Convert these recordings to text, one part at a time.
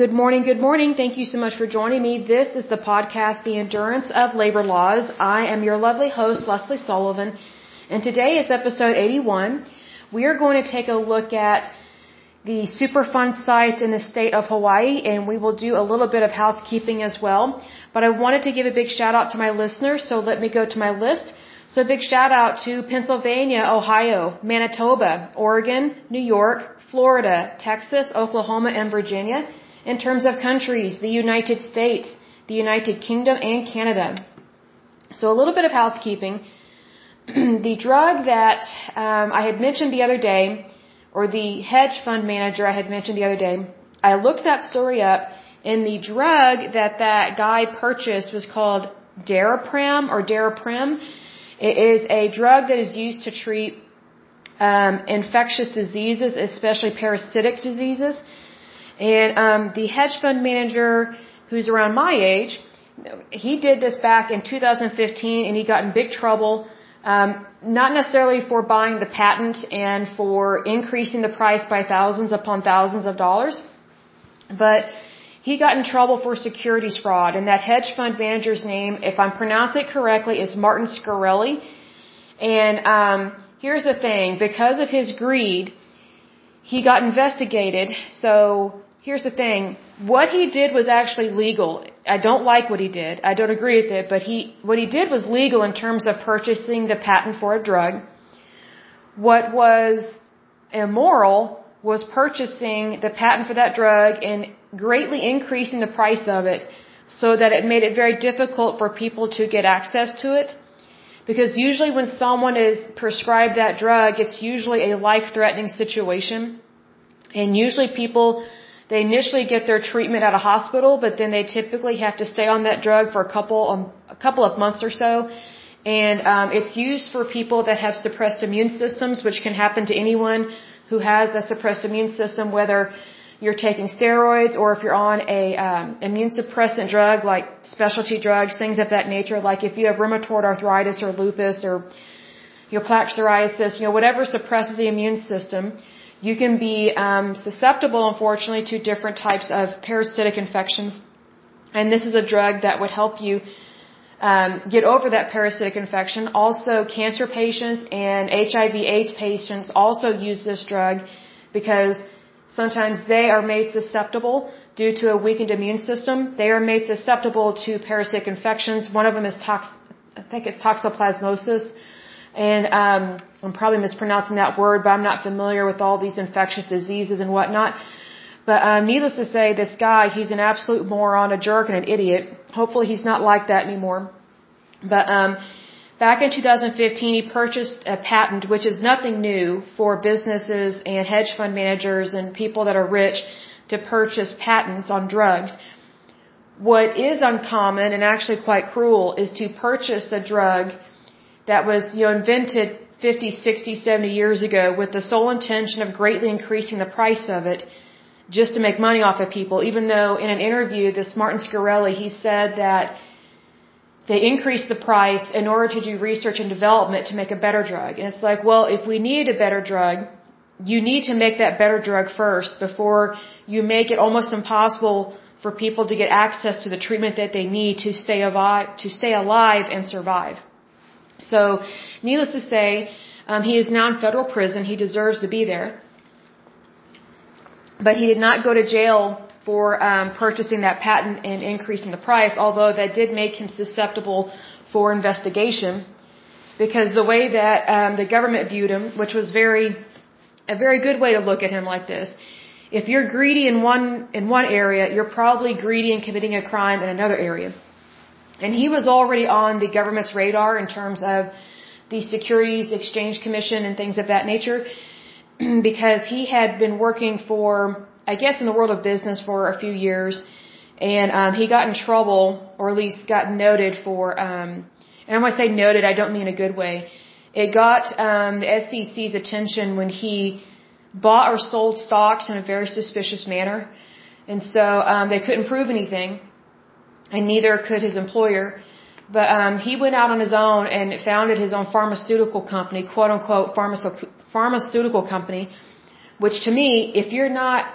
Good morning, good morning. Thank you so much for joining me. This is the podcast, The Endurance of Labor Laws. I am your lovely host, Leslie Sullivan, and today is episode 81. We are going to take a look at the Superfund sites in the state of Hawaii, and we will do a little bit of housekeeping as well. But I wanted to give a big shout out to my listeners, so let me go to my list. So big shout out to Pennsylvania, Ohio, Manitoba, Oregon, New York, Florida, Texas, Oklahoma, and Virginia. In terms of countries, the United States, the United Kingdom, and Canada. So a little bit of housekeeping. the drug that um, I had mentioned the other day, or the hedge fund manager I had mentioned the other day, I looked that story up, and the drug that that guy purchased was called Daraprim or Daraprim. It is a drug that is used to treat um, infectious diseases, especially parasitic diseases. And um, the hedge fund manager, who's around my age, he did this back in 2015, and he got in big trouble. Um, not necessarily for buying the patent and for increasing the price by thousands upon thousands of dollars, but he got in trouble for securities fraud. And that hedge fund manager's name, if I'm pronouncing it correctly, is Martin Shkreli. And um, here's the thing: because of his greed, he got investigated. So here's the thing. What he did was actually legal. I don't like what he did. I don't agree with it, but he, what he did was legal in terms of purchasing the patent for a drug. What was immoral was purchasing the patent for that drug and greatly increasing the price of it so that it made it very difficult for people to get access to it. Because usually when someone is prescribed that drug, it's usually a life-threatening situation. And usually people they initially get their treatment at a hospital, but then they typically have to stay on that drug for a couple um, a couple of months or so. And um, it's used for people that have suppressed immune systems, which can happen to anyone who has a suppressed immune system, whether you're taking steroids or if you're on a um, immune suppressant drug like specialty drugs, things of that nature. Like if you have rheumatoid arthritis or lupus or your plaque psoriasis, you know, whatever suppresses the immune system you can be um, susceptible, unfortunately, to different types of parasitic infections. And this is a drug that would help you um, get over that parasitic infection. Also, cancer patients and HIV/AIDS patients also use this drug because sometimes they are made susceptible due to a weakened immune system. They are made susceptible to parasitic infections. One of them is tox, I think it's toxoplasmosis and um, I'm probably mispronouncing that word, but I'm not familiar with all these infectious diseases and whatnot. But um, needless to say, this guy, he's an absolute moron, a jerk, and an idiot. Hopefully he's not like that anymore. But um, back in 2015, he purchased a patent, which is nothing new for businesses and hedge fund managers and people that are rich to purchase patents on drugs. What is uncommon and actually quite cruel is to purchase a drug that was, you know, invented 50, 60, 70 years ago with the sole intention of greatly increasing the price of it just to make money off of people, even though in an interview, this Martin Shkreli, he said that they increased the price in order to do research and development to make a better drug. And it's like, well, if we need a better drug, you need to make that better drug first before you make it almost impossible for people to get access to the treatment that they need to stay alive, to stay alive and survive. So, needless to say, um, he is now in federal prison. He deserves to be there. But he did not go to jail for um, purchasing that patent and increasing the price, although that did make him susceptible for investigation. Because the way that um, the government viewed him, which was very, a very good way to look at him like this, if you're greedy in one in one area, you're probably greedy in committing a crime in another area. And he was already on the government's radar in terms of the Securities Exchange Commission and things of that nature because he had been working for, I guess, in the world of business for a few years. And um, he got in trouble, or at least got noted for, um, and when I say noted, I don't mean a good way. It got um, the SEC's attention when he bought or sold stocks in a very suspicious manner. And so um, they couldn't prove anything and neither could his employer. But um, he went out on his own and founded his own pharmaceutical company, quote unquote pharmaceutical company, which to me, if you're not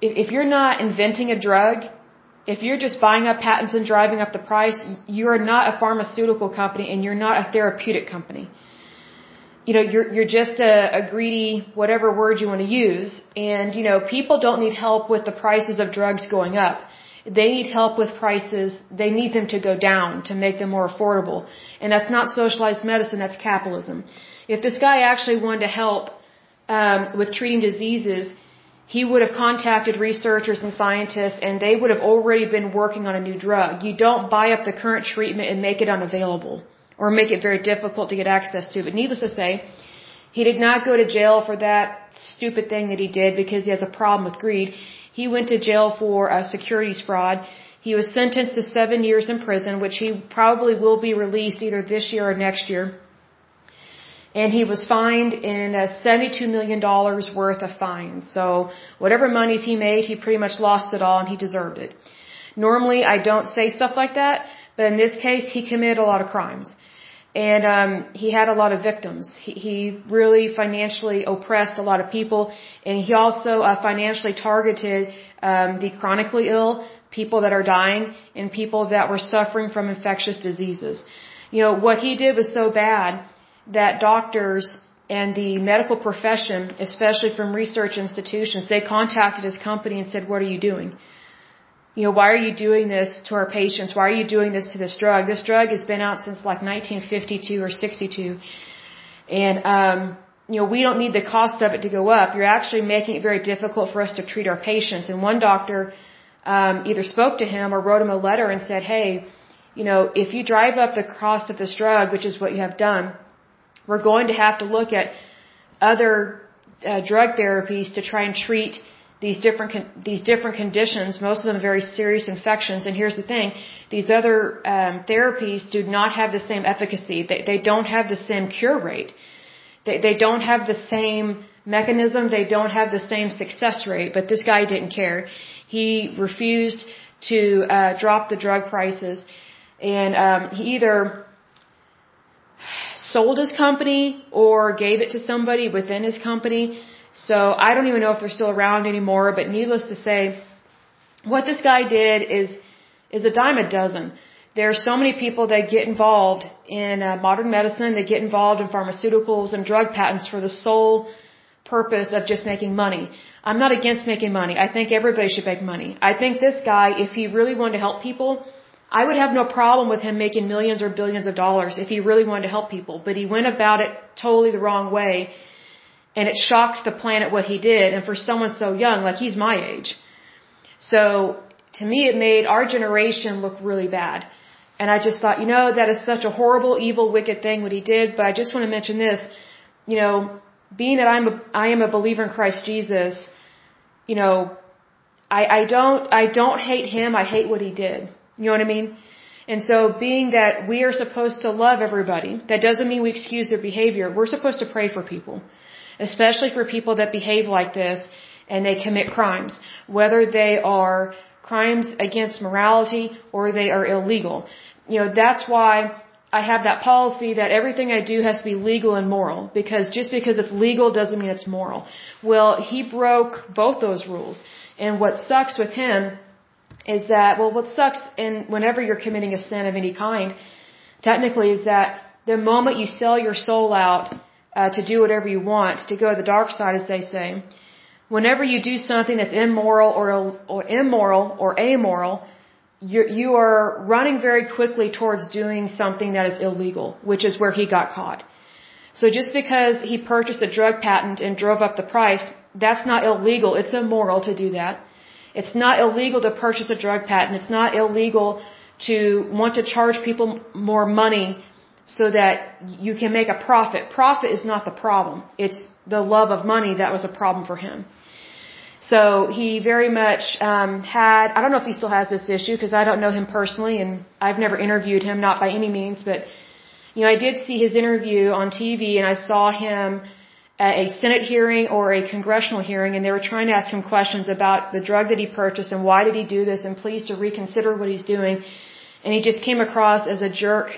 if, if you're not inventing a drug, if you're just buying up patents and driving up the price, you are not a pharmaceutical company and you're not a therapeutic company. You know, you're, you're just a, a greedy, whatever word you want to use. And, you know, people don't need help with the prices of drugs going up. They need help with prices. They need them to go down to make them more affordable. And that's not socialized medicine, that's capitalism. If this guy actually wanted to help um, with treating diseases, he would have contacted researchers and scientists and they would have already been working on a new drug. You don't buy up the current treatment and make it unavailable or make it very difficult to get access to. But needless to say, he did not go to jail for that stupid thing that he did because he has a problem with greed. He went to jail for uh, securities fraud. He was sentenced to seven years in prison, which he probably will be released either this year or next year and he was fined in uh, $72 million worth of fines. So whatever monies he made, he pretty much lost it all and he deserved it. Normally I don't say stuff like that, but in this case he committed a lot of crimes. And um, he had a lot of victims. He, he really financially oppressed a lot of people, and he also uh, financially targeted um, the chronically ill, people that are dying, and people that were suffering from infectious diseases. You know, what he did was so bad that doctors and the medical profession, especially from research institutions, they contacted his company and said, what are you doing? You know, why are you doing this to our patients? Why are you doing this to this drug? This drug has been out since like 1952 or 62. And, um, you know, we don't need the cost of it to go up. You're actually making it very difficult for us to treat our patients. And one doctor, um, either spoke to him or wrote him a letter and said, hey, you know, if you drive up the cost of this drug, which is what you have done, we're going to have to look at other uh, drug therapies to try and treat these different these different conditions. Most of them very serious infections. And here's the thing: these other um, therapies do not have the same efficacy. They they don't have the same cure rate. They they don't have the same mechanism. They don't have the same success rate. But this guy didn't care. He refused to uh, drop the drug prices, and um, he either sold his company or gave it to somebody within his company. So I don't even know if they're still around anymore, but needless to say, what this guy did is, is a dime a dozen. There are so many people that get involved in uh, modern medicine, that get involved in pharmaceuticals and drug patents for the sole purpose of just making money. I'm not against making money. I think everybody should make money. I think this guy, if he really wanted to help people, I would have no problem with him making millions or billions of dollars if he really wanted to help people, but he went about it totally the wrong way and it shocked the planet what he did and for someone so young, like he's my age. So to me it made our generation look really bad. And I just thought, you know, that is such a horrible, evil, wicked thing what he did, but I just want to mention this, you know, being that I'm a, I am a believer in Christ Jesus, you know, I, I don't, I don't hate him, I hate what he did. You know what I mean? And so being that we are supposed to love everybody, that doesn't mean we excuse their behavior. We're supposed to pray for people, especially for people that behave like this and they commit crimes, whether they are crimes against morality or they are illegal. You know, that's why I have that policy that everything I do has to be legal and moral because just because it's legal doesn't mean it's moral. Well, he broke both those rules. And what sucks with him is that, well, what sucks in whenever you're committing a sin of any kind, technically, is that the moment you sell your soul out uh, to do whatever you want, to go to the dark side, as they say, whenever you do something that's immoral or, or immoral or amoral, you, you are running very quickly towards doing something that is illegal, which is where he got caught. So just because he purchased a drug patent and drove up the price, that's not illegal. It's immoral to do that. It's not illegal to purchase a drug patent. It's not illegal to want to charge people more money so that you can make a profit. Profit is not the problem. It's the love of money that was a problem for him. So he very much um, had, I don't know if he still has this issue because I don't know him personally and I've never interviewed him, not by any means, but you know, I did see his interview on TV and I saw him at a Senate hearing or a congressional hearing and they were trying to ask him questions about the drug that he purchased and why did he do this and please to reconsider what he's doing. And he just came across as a jerk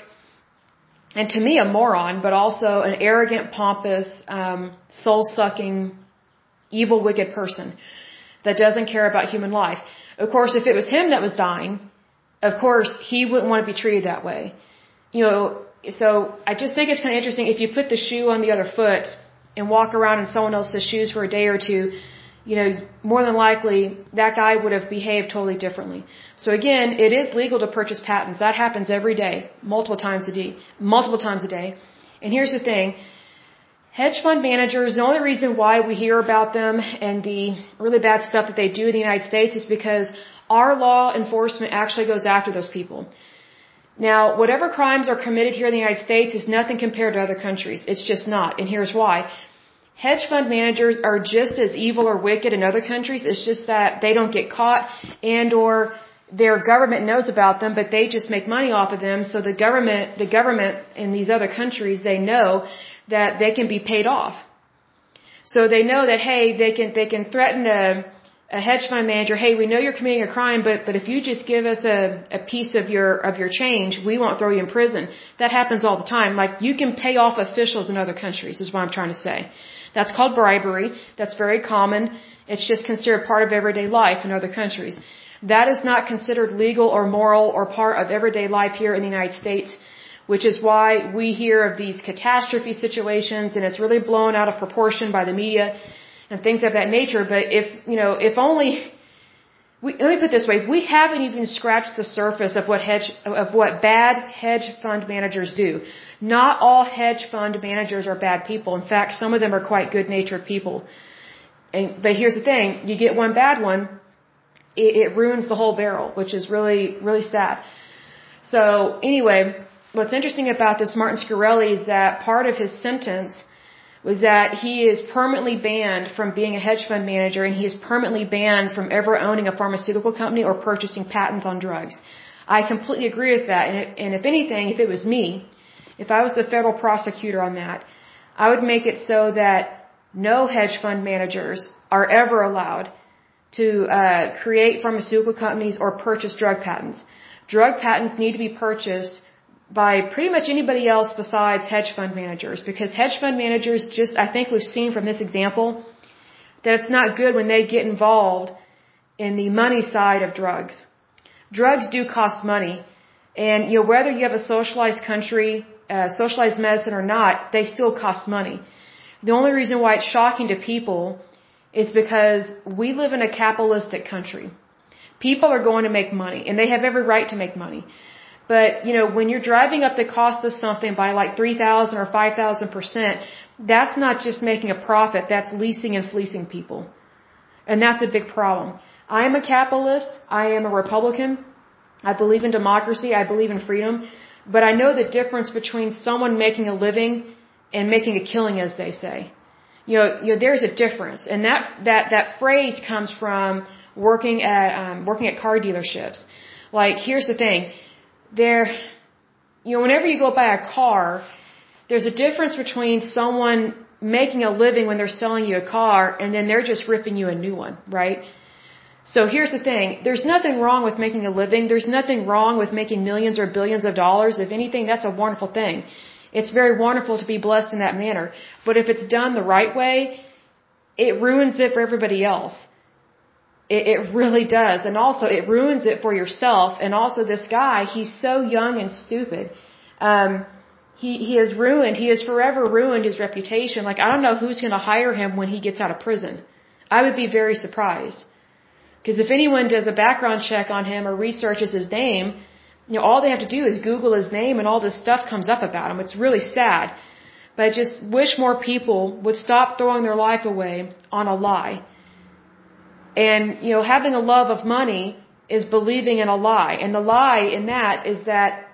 and to me a moron, but also an arrogant, pompous, um, soul-sucking, evil, wicked person. that doesn't care about human life. Of course, if it was him that was dying, of course, he wouldn't want to be treated that way. You know, so I just think it's kind of interesting if you put the shoe on the other foot and walk around in someone else's shoes for a day or two, you know, more than likely that guy would have behaved totally differently. So again, it is legal to purchase patents. That happens every day, multiple times a day, multiple times a day. And here's the thing. Hedge fund managers, the only reason why we hear about them and the really bad stuff that they do in the United States is because our law enforcement actually goes after those people. Now, whatever crimes are committed here in the United States is nothing compared to other countries. It's just not. And here's why. Hedge fund managers are just as evil or wicked in other countries. It's just that they don't get caught and or their government knows about them, but they just make money off of them. So the government, the government in these other countries, they know that they can be paid off. So they know that, hey, they can, they can threaten a, a hedge fund manager, hey, we know you're committing a crime, but, but if you just give us a, a piece of your, of your change, we won't throw you in prison. That happens all the time. Like, you can pay off officials in other countries, is what I'm trying to say. That's called bribery. That's very common. It's just considered part of everyday life in other countries. That is not considered legal or moral or part of everyday life here in the United States which is why we hear of these catastrophe situations and it's really blown out of proportion by the media and things of that nature. But if, you know, if only, we, let me put this way, we haven't even scratched the surface of what hedge, of what bad hedge fund managers do. Not all hedge fund managers are bad people. In fact, some of them are quite good natured people. And, but here's the thing, you get one bad one, it, it ruins the whole barrel, which is really, really sad. So anyway, what's interesting about this Martin Shkreli is that part of his sentence was that he is permanently banned from being a hedge fund manager and he is permanently banned from ever owning a pharmaceutical company or purchasing patents on drugs. I completely agree with that. And, if anything, if it was me, if I was the federal prosecutor on that, I would make it so that no hedge fund managers are ever allowed to uh, create pharmaceutical companies or purchase drug patents. Drug patents need to be purchased by pretty much anybody else besides hedge fund managers because hedge fund managers just I think we've seen from this example that it's not good when they get involved in the money side of drugs. Drugs do cost money and you know whether you have a socialized country, uh, socialized medicine or not, they still cost money. The only reason why it's shocking to people is because we live in a capitalistic country. People are going to make money and they have every right to make money. But, you know, when you're driving up the cost of something by like 3,000 or 5,000%, that's not just making a profit, that's leasing and fleecing people. And that's a big problem. I am a capitalist, I am a Republican, I believe in democracy, I believe in freedom, but I know the difference between someone making a living and making a killing, as they say. You know, you know there's a difference. And that, that, that phrase comes from working at, um, working at car dealerships. Like, here's the thing there, you know, whenever you go buy a car, there's a difference between someone making a living when they're selling you a car and then they're just ripping you a new one, right? So here's the thing. There's nothing wrong with making a living. There's nothing wrong with making millions or billions of dollars. If anything, that's a wonderful thing. It's very wonderful to be blessed in that manner. But if it's done the right way, it ruins it for everybody else. It, it really does. And also, it ruins it for yourself. And also, this guy, he's so young and stupid. Um, he, he has ruined, he has forever ruined his reputation. Like, I don't know who's going to hire him when he gets out of prison. I would be very surprised. Because if anyone does a background check on him or researches his name, you know, all they have to do is Google his name and all this stuff comes up about him. It's really sad. But I just wish more people would stop throwing their life away on a lie. And, you know, having a love of money is believing in a lie. And the lie in that is that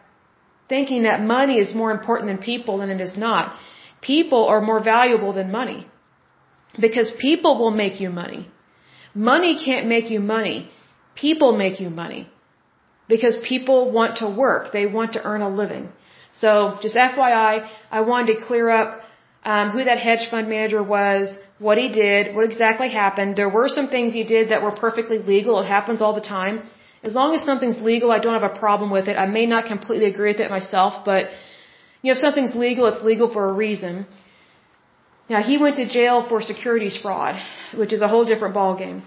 thinking that money is more important than people and it is not. People are more valuable than money. Because people will make you money. Money can't make you money. People make you money. Because people want to work. They want to earn a living. So just FYI, I wanted to clear up um, who that hedge fund manager was, what he did, what exactly happened. There were some things he did that were perfectly legal. It happens all the time. As long as something's legal, I don't have a problem with it. I may not completely agree with it myself, but you know, if something's legal, it's legal for a reason. Now, he went to jail for securities fraud, which is a whole different ballgame.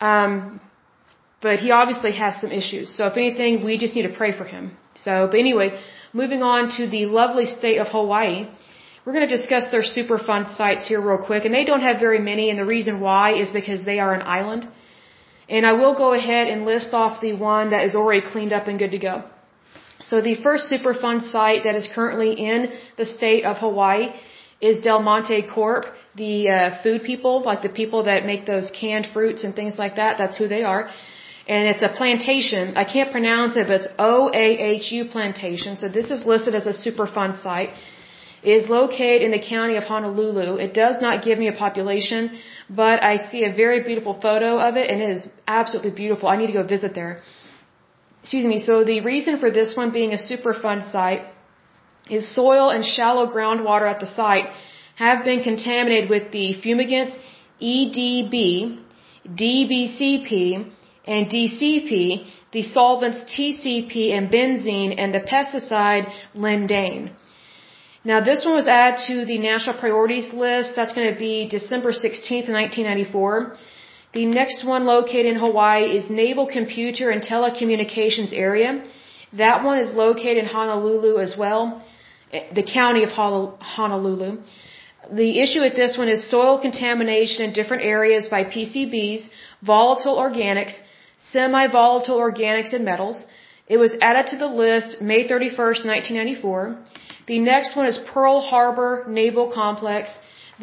Um, but he obviously has some issues. So if anything, we just need to pray for him. So, but anyway, moving on to the lovely state of Hawaii. We're going to discuss their Superfund sites here real quick, and they don't have very many, and the reason why is because they are an island. And I will go ahead and list off the one that is already cleaned up and good to go. So the first Superfund site that is currently in the state of Hawaii is Del Monte Corp, the uh, food people, like the people that make those canned fruits and things like that. That's who they are. And it's a plantation. I can't pronounce it, but it's O-A-H-U plantation. So this is listed as a Superfund site. Is located in the county of Honolulu. It does not give me a population, but I see a very beautiful photo of it and it is absolutely beautiful. I need to go visit there. Excuse me. So the reason for this one being a Superfund site is soil and shallow groundwater at the site have been contaminated with the fumigants EDB, DBCP, and DCP, the solvents TCP and benzene, and the pesticide lindane. Now this one was added to the national priorities list. That's going to be December 16th, 1994. The next one located in Hawaii is Naval Computer and Telecommunications Area. That one is located in Honolulu as well, eh, the county of Honolulu. The issue with this one is soil contamination in different areas by PCBs, volatile organics, semi-volatile organics, and metals. It was added to the list May 31st, 1994. The next one is Pearl Harbor Naval Complex.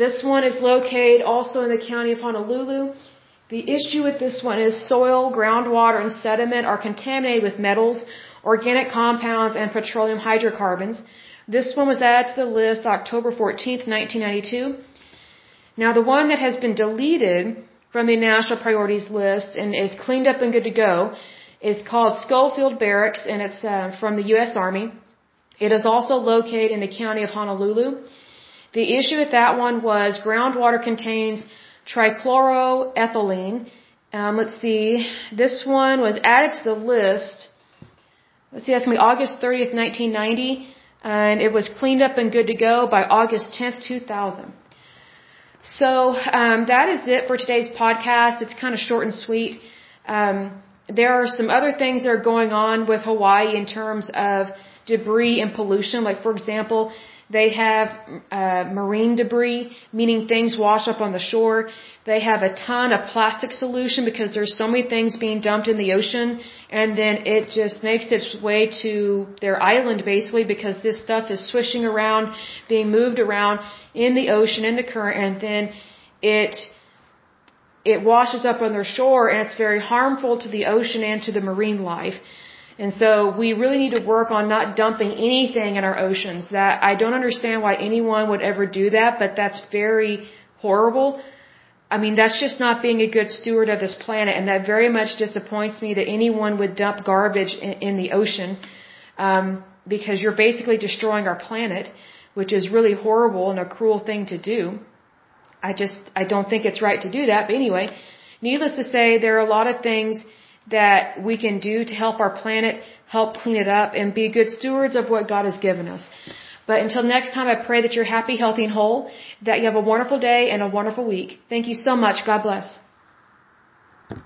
This one is located also in the county of Honolulu. The issue with this one is soil, groundwater, and sediment are contaminated with metals, organic compounds, and petroleum hydrocarbons. This one was added to the list October 14th, 1992. Now the one that has been deleted from the national priorities list and is cleaned up and good to go is called Schofield Barracks and it's uh, from the U.S. Army. It is also located in the county of Honolulu. The issue with that one was groundwater contains trichloroethylene. Um, let's see, this one was added to the list. Let's see, that's going to be August 30th, 1990, and it was cleaned up and good to go by August 10th, 2000. So um, that is it for today's podcast. It's kind of short and sweet. Um, there are some other things that are going on with Hawaii in terms of debris and pollution. Like, for example, they have uh, marine debris, meaning things wash up on the shore. They have a ton of plastic solution because there's so many things being dumped in the ocean, and then it just makes its way to their island basically because this stuff is swishing around, being moved around in the ocean in the current, and then it it washes up on their shore, and it's very harmful to the ocean and to the marine life. And so we really need to work on not dumping anything in our oceans. That I don't understand why anyone would ever do that, but that's very horrible. I mean, that's just not being a good steward of this planet, and that very much disappoints me that anyone would dump garbage in, in the ocean, um, because you're basically destroying our planet, which is really horrible and a cruel thing to do. I just, I don't think it's right to do that, but anyway, needless to say, there are a lot of things that we can do to help our planet, help clean it up, and be good stewards of what God has given us. But until next time, I pray that you're happy, healthy, and whole, that you have a wonderful day and a wonderful week. Thank you so much. God bless.